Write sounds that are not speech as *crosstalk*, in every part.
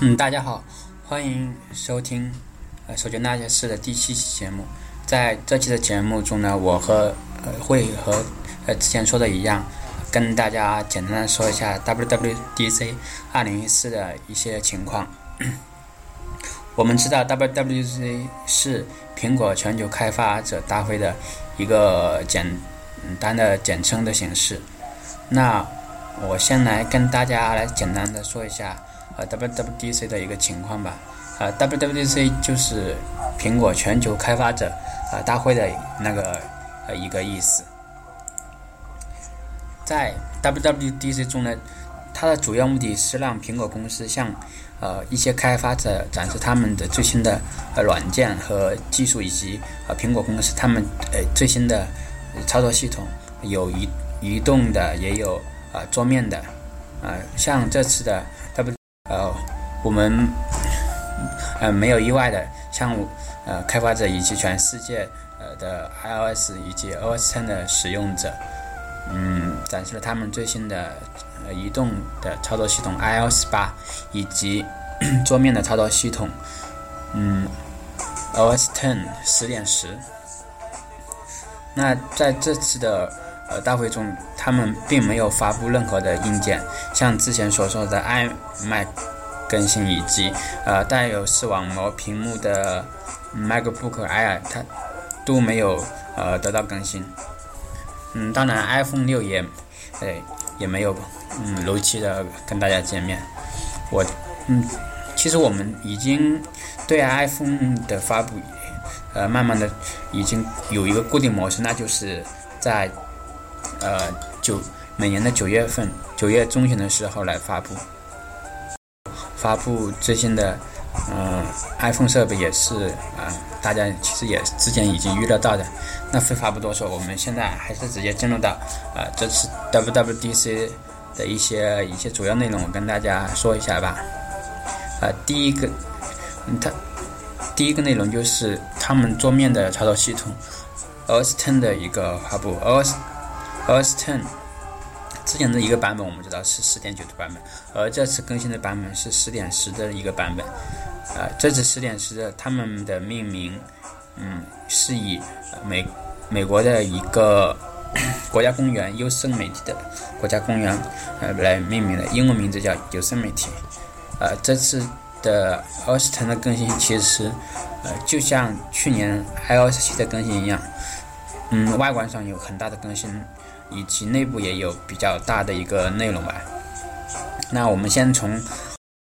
嗯，大家好，欢迎收听呃《手机那些事》的第七期节目。在这期的节目中呢，我和呃会和呃之前说的一样，跟大家简单的说一下 WWDC 二零一四的一些情况。*clears throat* 我们知道 WWDC 是苹果全球开发者大会的一个简单的简称的形式。那我先来跟大家来简单的说一下。呃，WWDC 的一个情况吧。呃，WWDC 就是苹果全球开发者呃大会的那个呃一个意思。在 WWDC 中呢，它的主要目的是让苹果公司向呃一些开发者展示他们的最新的呃软件和技术，以及呃苹果公司他们呃最新的操作系统，有移移动的，也有呃桌面的。呃，像这次的 W 呃，我们呃没有意外的，像呃开发者以及全世界呃的 iOS 以及 OS X 的使用者，嗯，展示了他们最新的呃移动的操作系统 iOS 八以及 *clears throat* 桌面的操作系统，嗯，OS Ten 十点十。那在这次的呃大会中，他们并没有发布任何的硬件，像之前所说的 iMac 更新以及呃带有视网膜屏幕的 MacBook Air，它都没有呃得到更新。嗯，当然 iPhone 六也呃也没有嗯如期的跟大家见面。我嗯，其实我们已经对 iPhone 的发布呃慢慢的已经有一个固定模式，那就是在呃九每年的九月份九月中旬的时候来发布。发布最新的，嗯，iPhone 设备也是啊，大家其实也之前已经预料到的。那废话不多说，我们现在还是直接进入到啊这次 WWDC 的一些一些主要内容，我跟大家说一下吧。啊，第一个，嗯它第一个内容就是他们桌面的操作系统 OS Ten 的一个发布 o s t e n OS Ten。之前的一个版本我们知道是十点九的版本，而这次更新的版本是十点十的一个版本。啊，这次十点十的他们的命名，嗯，是以美美国的一个 *coughs* 国家公园优胜美地的国家公园呃来命名的，英文名字叫优胜美地。呃，这次的 OS Ten 的更新其实呃就像去年 iOS 七的更新一样，嗯，外观上有很大的更新。以及内部也有比较大的一个内容吧。那我们先从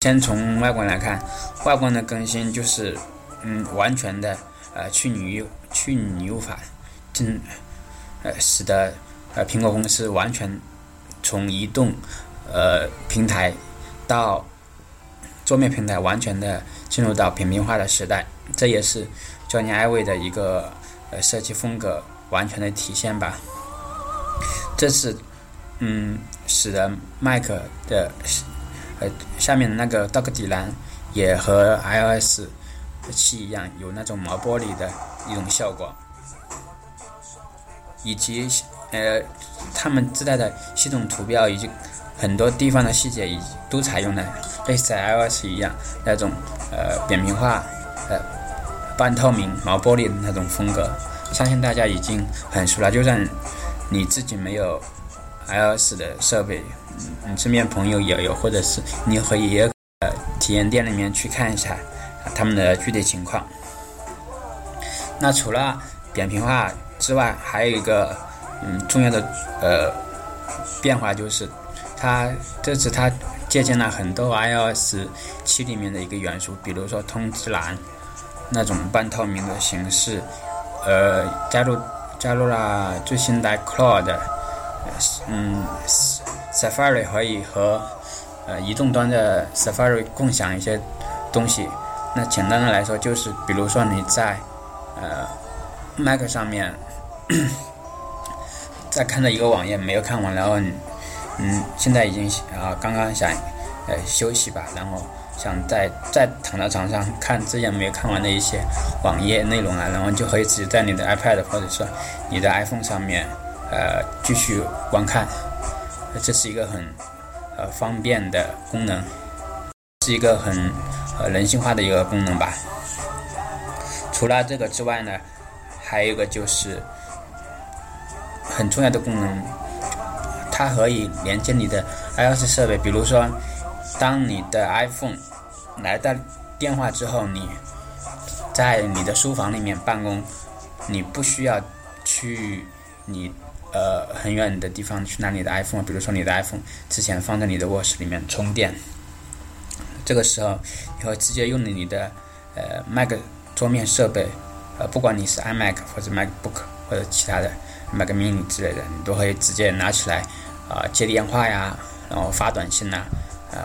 先从外观来看，外观的更新就是嗯完全的呃去拟去拟物法，进呃使得呃苹果公司完全从移动呃平台到桌面平台完全的进入到扁平化的时代，这也是 Johnny Ive 的一个呃设计风格完全的体现吧。这次，嗯，使得 Mac 的呃下面的那个 Dock 底栏也和 iOS 七一样，有那种毛玻璃的一种效果，以及呃他们自带的系统图标以及很多地方的细节，以都采用了类似 iOS 一样那种呃扁平化、呃半透明、毛玻璃的那种风格，相信大家已经很熟了，就算。你自己没有 iOS 的设备，你身边朋友也有，或者是你可以也体验店里面去看一下他们的具体情况。那除了扁平化之外，还有一个嗯重要的呃变化就是，它这次它借鉴了很多 iOS 七里面的一个元素，比如说通知栏那种半透明的形式，呃加入。加入了最新的 Cloud，嗯，Safari 可以和呃移动端的 Safari 共享一些东西。那简单的来说，就是比如说你在呃 Mac 上面在看的一个网页没有看完，然后嗯现在已经啊刚刚想呃休息吧，然后。想再再躺在床上看之前没有看完的一些网页内容啊，然后就可以直接在你的 iPad 或者说你的 iPhone 上面，呃，继续观看。这是一个很呃方便的功能。是一个很呃人性化的一个功能吧。除了这个之外呢，还有一个就是很重要的功能，它可以连接你的 iOS 设备。比如说，当你的 iPhone 来到电话之后，你在你的书房里面办公，你不需要去你呃很远的地方去拿你的 iPhone。比如说，你的 iPhone 之前放在你的卧室里面充电，这个时候你会直接用你的呃 Mac 桌面设备，呃，不管你是 iMac 或者 MacBook 或者其他的 Mac Mini 之类的，你都可以直接拿起来啊接电话呀，然后发短信呐，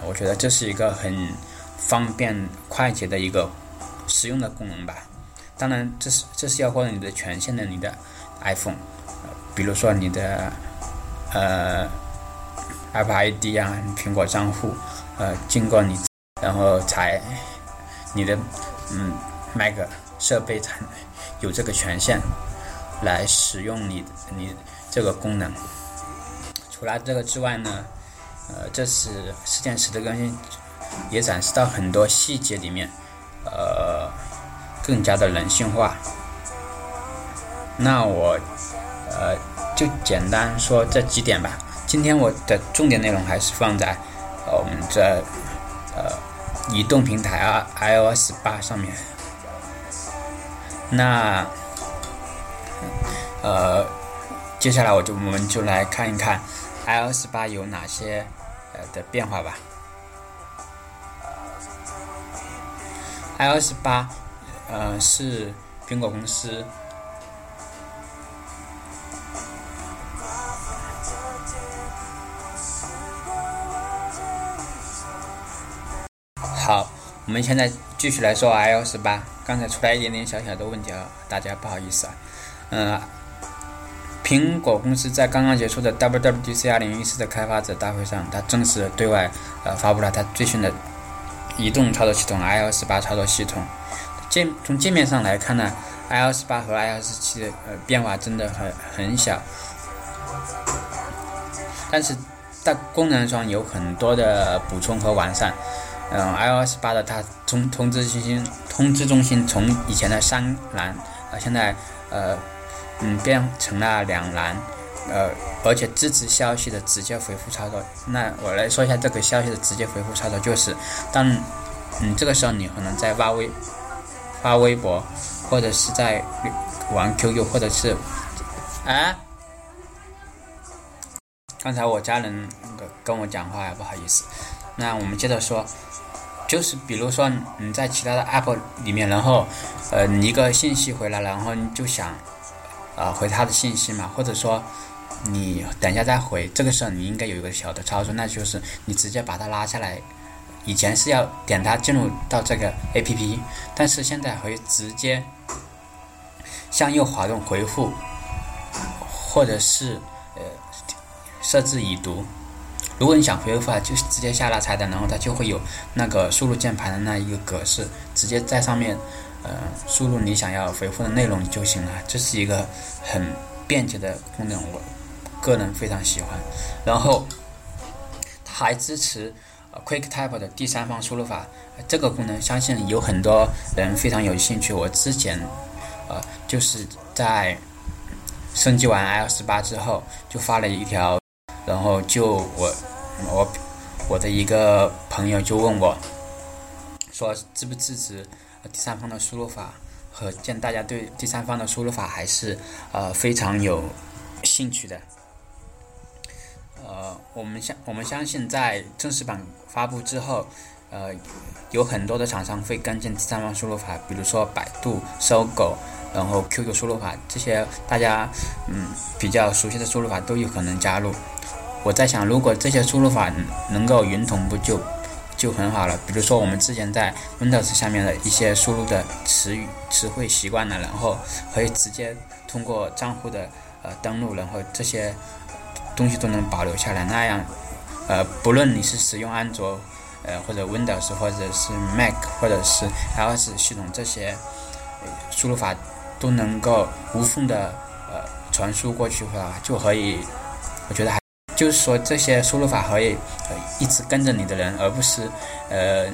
我觉得这是一个很方便快捷的一个。实用的功能吧，当然这是这是要获得你的权限的，你的 iPhone，比如说你的呃 Apple ID 啊，苹果账户，呃，经过你，然后才你的嗯 Mac 设备才有这个权限来使用你你这个功能。除了这个之外呢，呃，这是事件十的更新，也展示到很多细节里面。呃，更加的人性化。那我呃就简单说这几点吧。今天我的重点内容还是放在呃我们这呃移动平台啊 iOS 八上面。那呃接下来我就我们就来看一看 iOS 八有哪些的变化吧。iOS 八，呃，是苹果公司。好，我们现在继续来说 iOS 八。刚才出来一点点小小的问题啊，大家不好意思啊。嗯，苹果公司在刚刚结束的 WWDC 二零一四的开发者大会上，它正式对外呃发布了它最新的。移动操作系统 iOS 八操作系统，界从界面上来看呢，iOS 八和 iOS 七的呃变化真的很很小，但是在功能上有很多的补充和完善。嗯，iOS 八的它通通知中心通知中心从以前的三栏啊，现在呃嗯变成了两栏。呃，而且支持消息的直接回复操作。那我来说一下这个消息的直接回复操作，就是当嗯这个时候你可能在发微发微博，或者是在玩 QQ，或者是啊，刚才我家人跟我讲话，不好意思。那我们接着说，就是比如说你在其他的 App 里面，然后呃你一个信息回来，然后你就想啊回他的信息嘛，或者说。你等一下再回，这个时候你应该有一个小的操作，那就是你直接把它拉下来。以前是要点它进入到这个 A P P，但是现在可以直接向右滑动回复，或者是呃设置已读。如果你想回复啊，就直接下拉菜单，然后它就会有那个输入键盘的那一个格式，直接在上面呃输入你想要回复的内容就行了。这是一个很便捷的功能，我。个人非常喜欢，然后它还支持 QuickType 的第三方输入法，这个功能相信有很多人非常有兴趣。我之前呃就是在升级完 iOS 八之后，就发了一条，然后就我我我的一个朋友就问我，说支不支持第三方的输入法？可见大家对第三方的输入法还是呃非常有兴趣的。呃，我们相我们相信，在正式版发布之后，呃，有很多的厂商会跟进第三方输入法，比如说百度、搜狗，然后 QQ 输入法这些大家嗯比较熟悉的输入法都有可能加入。我在想，如果这些输入法能够云同步，就就很好了。比如说我们之前在 Windows 下面的一些输入的词语词汇习惯了，然后可以直接通过账户的呃登录，然后这些。东西都能保留下来，那样，呃，不论你是使用安卓，呃，或者 Windows，或者是 Mac，或者是 iOS 系统，这些输入法都能够无缝的呃传输过去的话，就可以，我觉得还就是说这些输入法可以一直跟着你的人，而不是呃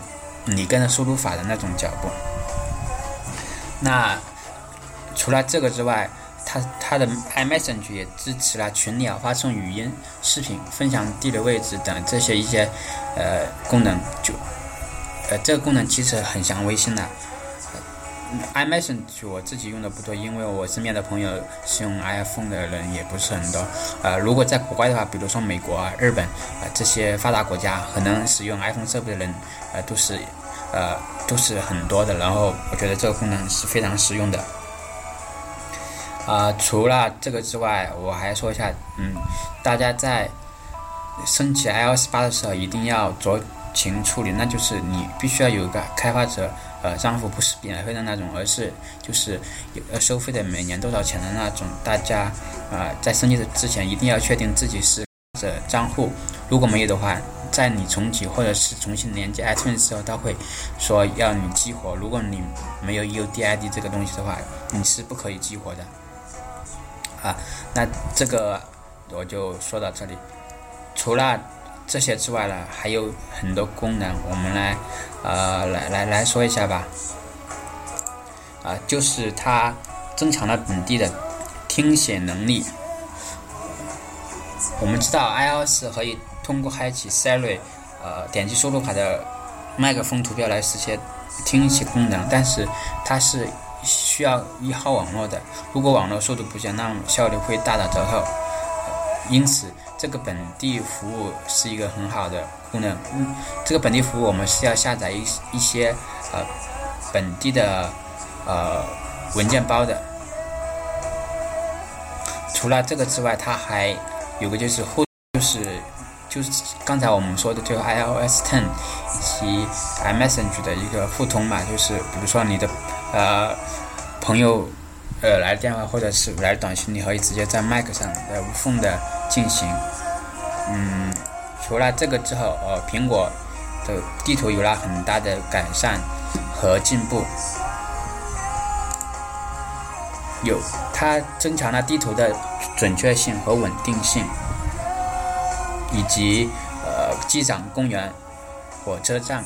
你跟着输入法的那种脚步。那除了这个之外，它它的 iMessage 也支持了群聊、发送语音、视频、分享地理位置等这些一些呃功能。就呃这个功能其实很像微信的。iMessage 我自己用的不多，因为我身边的朋友使用 iPhone 的人也不是很多。呃，如果在国外的话，比如说美国啊、日本啊这些发达国家，可能使用 iPhone 设备的人呃都是呃都是很多的。然后我觉得这个功能是非常实用的。啊，除了这个之外，我还说一下，嗯，大家在升级 iOS 八的时候一定要酌情处理，那就是你必须要有一个开发者呃账户，不是免费的那种，而是就是有收费的，每年多少钱的那种。大家啊，在升级的之前一定要确定自己是这账户，如果没有的话，在你重启或者是重新连接 iTunes 的时候，他会说要你激活。如果你没有 UDID 这个东西的话，你是不可以激活的。啊，那这个我就说到这里。除了这些之外呢，还有很多功能，我们来呃来来来说一下吧。啊，就是它增强了本地的听写能力。我们知道 iOS 可以通过开启 Siri，呃，点击输入法的麦克风图标来实现听写功能，但是它是。需要一号网络的，如果网络速度不行，那么效率会大打折扣。因此，这个本地服务是一个很好的功能。嗯，这个本地服务我们是要下载一一些呃本地的呃文件包的。除了这个之外，它还有个就是互就是就是刚才我们说的这个 iOS 10以及 iMessage 的一个互通嘛，就是比如说你的。呃，朋友，呃，来电话或者是来短信，你可以直接在麦克上呃无缝的进行。嗯，除了这个之后，呃，苹果的地图有了很大的改善和进步。有，它增强了地图的准确性和稳定性，以及呃机场、公园、火车站、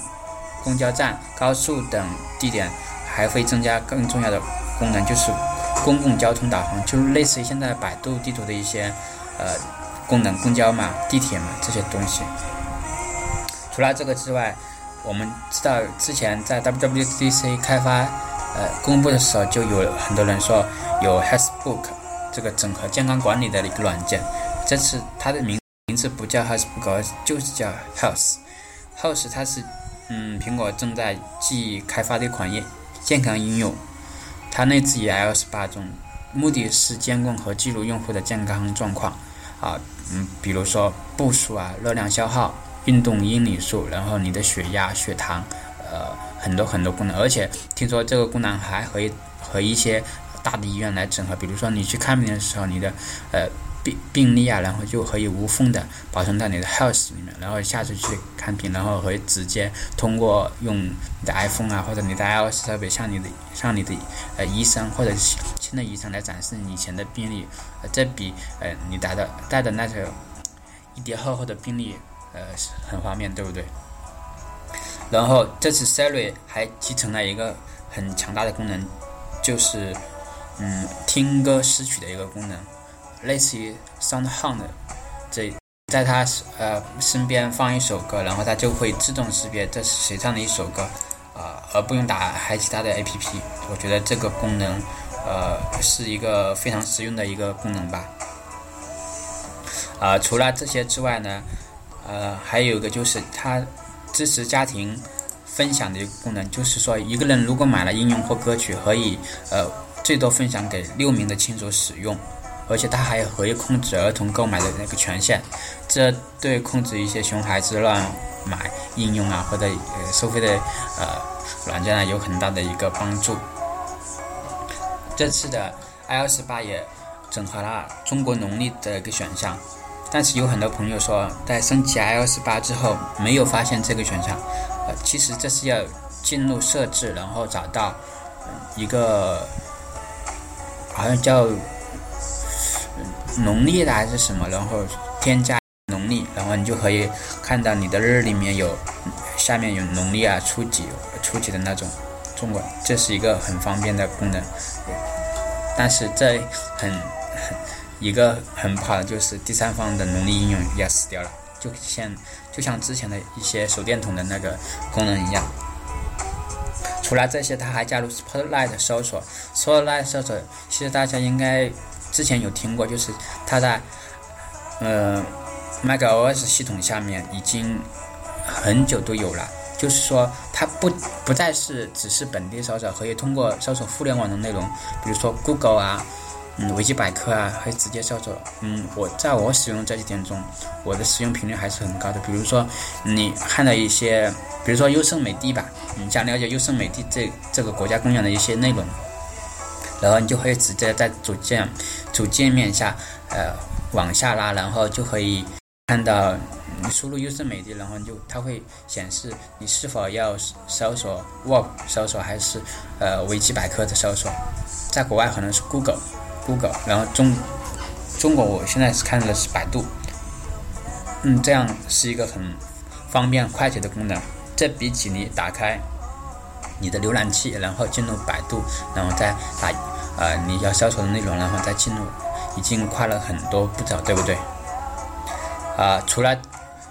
公交站、高速等地点。还会增加更重要的功能，就是公共交通导航，就是类似于现在百度地图的一些呃功能，公交嘛、地铁嘛这些东西。除了这个之外，我们知道之前在 WWDC 开发呃公布的时候，就有很多人说有 HealthBook 这个整合健康管理的一个软件。这次它的名名字不叫 HealthBook，就是叫 Health。Health 它是嗯苹果正在继开发的一款业。健康应用，它内置于 iOS 八中，目的是监控和记录用户的健康状况。啊，嗯，比如说步数啊、热量消耗、运动英里数，然后你的血压、血糖，呃，很多很多功能。而且听说这个功能还可以和一些大的医院来整合，比如说你去看病的时候，你的呃。病病例啊，然后就可以无缝的保存到你的 Health 里面，然后下次去看病，然后可以直接通过用你的 iPhone 啊或者你的 iOS 设备向你的向你的呃医生或者新的医生来展示你以前的病例，这比呃你带的带的那些一叠厚厚的病例呃很方便，对不对？然后这次 Siri 还集成了一个很强大的功能，就是嗯听歌识曲的一个功能。类似于 SoundHound，这在他呃身边放一首歌，然后他就会自动识别这是谁唱的一首歌，啊，而不用打开其他的 APP。我觉得这个功能，呃，是一个非常实用的一个功能吧。啊，除了这些之外呢，呃，还有一个就是它支持家庭分享的一个功能，就是说一个人如果买了应用或歌曲，可以呃最多分享给六名的亲属使用。而且它还可以控制儿童购买的那个权限，这对控制一些熊孩子乱买应用啊或者呃收费的呃软件啊有很大的一个帮助。这次的 iOS 八也整合了中国农历的一个选项，但是有很多朋友说在升级 iOS 八之后没有发现这个选项，呃，其实这是要进入设置，然后找到一个好像叫。农历的还是什么？然后添加农历，然后你就可以看到你的日里面有下面有农历啊、初几、初几的那种中国，这是一个很方便的功能。但是这很很一个很不好的就是第三方的农历应用要死掉了，就像就像之前的一些手电筒的那个功能一样。除了这些，它还加入 Spotlight 搜索。Spotlight 搜索其实大家应该之前有听过，就是它在呃 macOS 系统下面已经很久都有了。就是说，它不不再是只是本地搜索，可以通过搜索互联网的内容，比如说 Google 啊。嗯，维基百科啊，可以直接搜索。嗯，我在我使用这几天中，我的使用频率还是很高的。比如说，你看到一些，比如说优胜美地吧，你想了解优胜美地这这个国家公园的一些内容，然后你就可以直接在主界主界面下，呃，往下拉，然后就可以看到你输入优胜美地，然后就它会显示你是否要搜索 Web 搜索还是呃维基百科的搜索，在国外可能是 Google。Google，然后中中国我现在是看的是百度，嗯，这样是一个很方便快捷的功能。这比起你打开你的浏览器，然后进入百度，然后再打呃你要消除的内容，然后再进入，已经快了很多步骤，对不对？啊，除了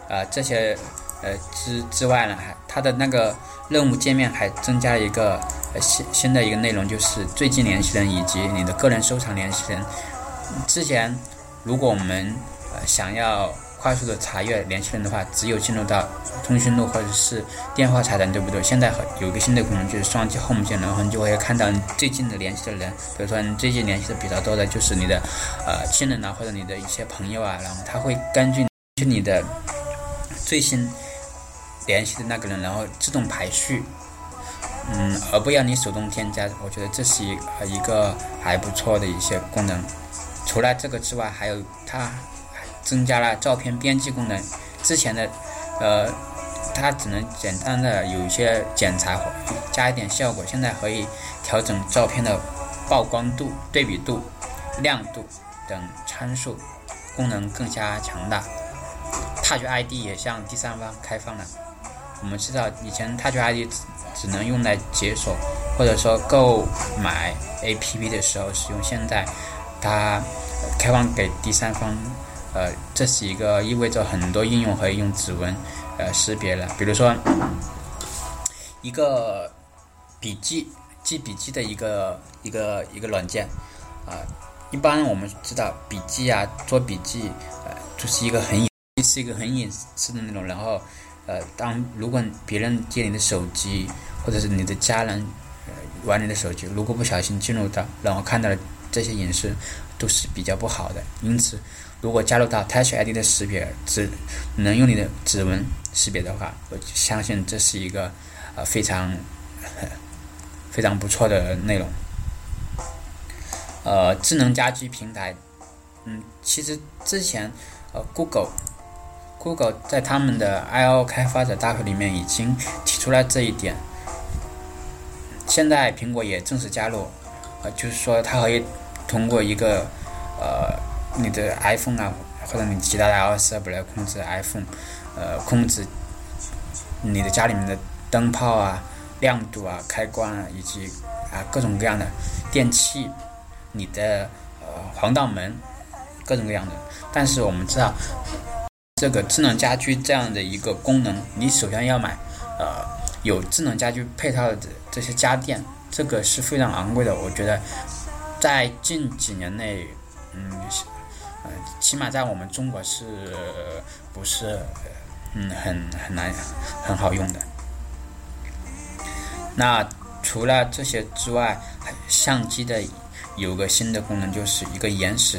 呃这些呃之之外呢，还它的那个任务界面还增加一个。新新的一个内容就是最近联系人以及你的个人收藏联系人。之前，如果我们呃想要快速的查阅联系人的话，只有进入到通讯录或者是电话查单，对不对？现在有一个新的功能就是双击 Home 键，然后你就会看到你最近的联系的人。比如说你最近联系的比较多的就是你的呃亲人啊，或者你的一些朋友啊，然后他会根据你的最新联系的那个人，然后自动排序。嗯，而不要你手动添加，我觉得这是一一个还不错的一些功能。除了这个之外，还有它增加了照片编辑功能。之前的，呃，它只能简单的有一些剪裁，加一点效果。现在可以调整照片的曝光度、对比度、亮度等参数，功能更加强大。Touch ID 也向第三方开放了。我们知道以前 Touch ID。只能用来解锁，或者说购买 APP 的时候使用。现在它开放给第三方，呃，这是一个意味着很多应用可以用指纹呃识别了。比如说一个笔记记笔记的一个一个一个软件啊，一般我们知道笔记啊做笔记呃就是一个很隐是一个很隐私的那种，然后呃当如果别人借你的手机。或者是你的家人玩你的手机，如果不小心进入到，然后看到了这些隐私，都是比较不好的。因此，如果加入到 Touch ID 的识别，指能用你的指纹识别的话，我相信这是一个呃非常 *laughs* 非常不错的内容。呃，智能家居平台，嗯，其实之前呃 Google Google 在他们的 I/O 开发者大会里面已经提出了这一点。现在苹果也正式加入，呃，就是说它可以通过一个呃你的 iPhone 啊，或者你其他的 iOS 设备来控制 iPhone，呃，控制你的家里面的灯泡啊、亮度啊、开关啊，以及啊各种各样的电器，你的呃防盗门，各种各样的。但是我们知道，这个智能家居这样的一个功能，你首先要买呃。有智能家居配套的这些家电，这个是非常昂贵的。我觉得，在近几年内，嗯，呃，起码在我们中国是不是嗯很很难很好用的。那除了这些之外，相机的有个新的功能，就是一个延时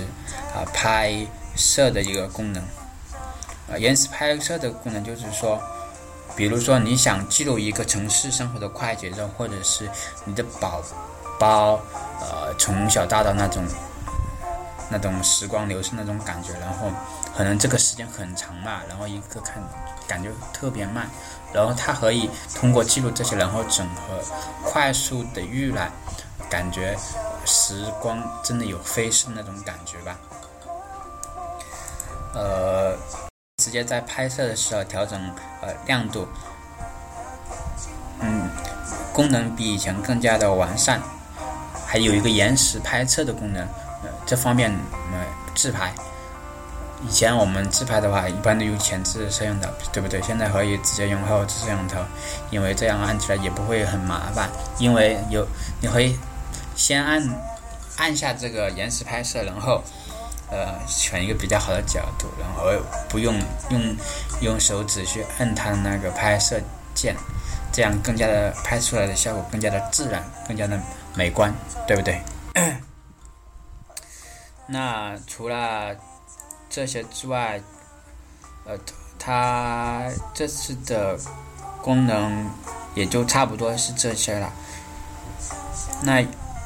啊拍摄的一个功能。啊，延时拍摄的功能就是说。比如说，你想记录一个城市生活的快节奏，或者是你的宝宝，呃，从小到大那种那种时光流逝那种感觉，然后可能这个时间很长嘛，然后一个看感觉特别慢，然后它可以通过记录这些，然后整合快速的预览，感觉时光真的有飞逝那种感觉吧。呃，直接在拍摄的时候调整呃亮度，嗯，功能比以前更加的完善，还有一个延时拍摄的功能，这方面呃自拍。以前我们自拍的话，一般都用前置摄像头，对不对？现在可以直接用后置摄像头，因为这样按起来也不会很麻烦。因为有你可以先按按下这个延时拍摄，然后呃选一个比较好的角度，然后不用用用手指去摁它的那个拍摄键，这样更加的拍出来的效果更加的自然，更加的美观，对不对？那除了这些之外，呃，它这次的功能也就差不多是这些了。那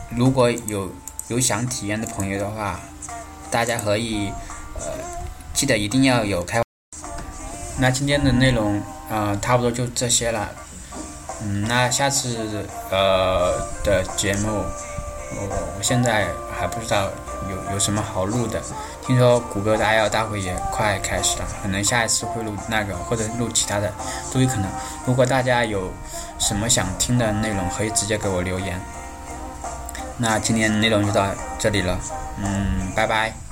如果有有想体验的朋友的话，大家可以呃记得一定要有开。那今天的内容啊，差不多就这些了。嗯，那下次呃的节目，我我现在还不知道有有什么好录的。听说谷歌的 I/O 大会也快开始了，可能下一次会录那个或者录其他的都有可能。如果大家有什么想听的内容，可以直接给我留言。那今天内容就到这里了，嗯，拜拜。